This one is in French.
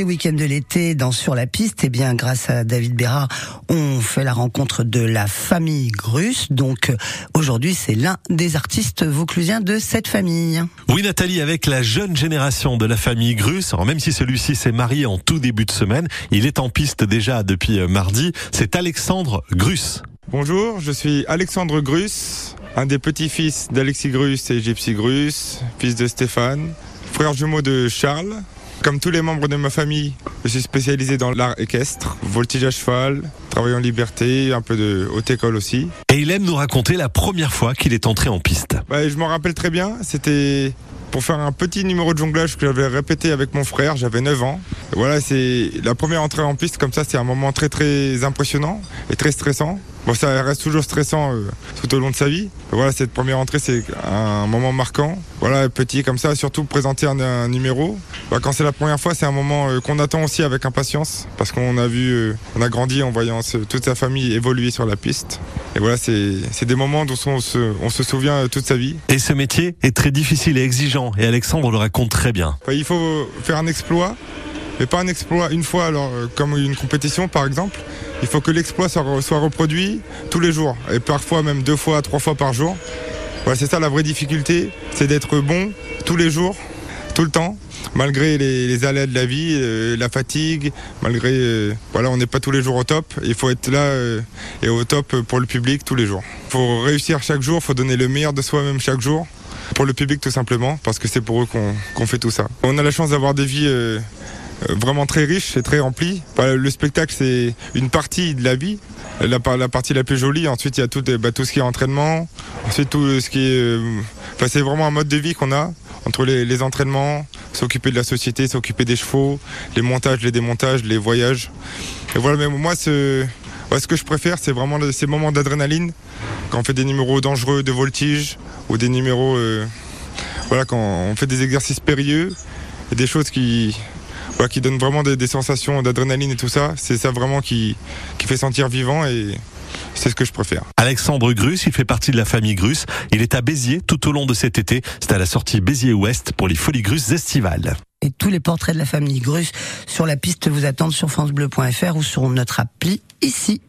les week-ends de l'été dans Sur la piste, eh bien, grâce à David Bérard, on fait la rencontre de la famille Grus. Donc, aujourd'hui, c'est l'un des artistes vauclusiens de cette famille. Oui, Nathalie, avec la jeune génération de la famille Grus, alors même si celui-ci s'est marié en tout début de semaine, il est en piste déjà depuis euh, mardi. C'est Alexandre Grus. Bonjour, je suis Alexandre Grus, un des petits-fils d'Alexis Grus et Gypsy Grus, fils de Stéphane, frère jumeau de Charles. Comme tous les membres de ma famille, je suis spécialisé dans l'art équestre, voltige à cheval, travail en liberté, un peu de haute école aussi. Et il aime nous raconter la première fois qu'il est entré en piste. je m'en rappelle très bien, c'était pour faire un petit numéro de jonglage que j'avais répété avec mon frère, j'avais 9 ans. Voilà, c'est la première entrée en piste comme ça, c'est un moment très très impressionnant et très stressant. Bon, ça reste toujours stressant euh, tout au long de sa vie. Voilà, cette première entrée, c'est un moment marquant. Voilà, petit comme ça, surtout présenter un, numéro. Bah, quand c'est la première fois, c'est un moment euh, qu'on attend aussi avec impatience parce qu'on a vu, euh, on a grandi en voyant toute sa famille évoluer sur la piste. Et voilà, c'est des moments dont on se, on se souvient toute sa vie. Et ce métier est très difficile et exigeant. Et Alexandre le raconte très bien. il faut faire un exploit mais pas un exploit une fois, alors, euh, comme une compétition par exemple. Il faut que l'exploit soit, reproduit tous les jours, et parfois même deux fois, trois fois par jour. Voilà, c'est ça la vraie difficulté, c'est d'être bon tous les jours, tout le temps, malgré les, aléas de la vie, euh, la fatigue, malgré euh, voilà, on n'est pas tous les jours au top. Il faut être là et au top pour le public tous les jours. Faut réussir chaque jour, il faut donner le meilleur de soi-même chaque jour pour le public tout simplement, parce que c'est pour eux qu'on fait tout ça. On a la chance d'avoir des vies vraiment très riche et très rempli. Bah, le spectacle, c'est une partie de la vie, la, la, partie la plus jolie. Ensuite, il y a tout, bah, tout ce qui est entraînement. Ensuite, tout ce qui est. Euh, enfin, c'est vraiment un mode de vie qu'on a entre les, entraînements, s'occuper de la société, s'occuper des chevaux, les montages, les démontages, les voyages. Et voilà, mais moi, ce, ce que je préfère, c'est vraiment ces moments d'adrénaline, quand on fait des numéros dangereux de voltige ou des numéros. Euh, voilà, quand on fait des exercices périlleux des choses qui, qui donne vraiment des, sensations d'adrénaline et tout ça. C'est ça vraiment qui, qui fait sentir vivant et c'est ce que je préfère. Alexandre Grus, il fait partie de la famille Grus. Il est à Béziers tout au long de cet été. C'est à la sortie Béziers Ouest pour les Folies Grus estivales. Et tous les portraits de la famille Grus sur la piste vous attendent sur francebleu.fr ou sur notre appli ici.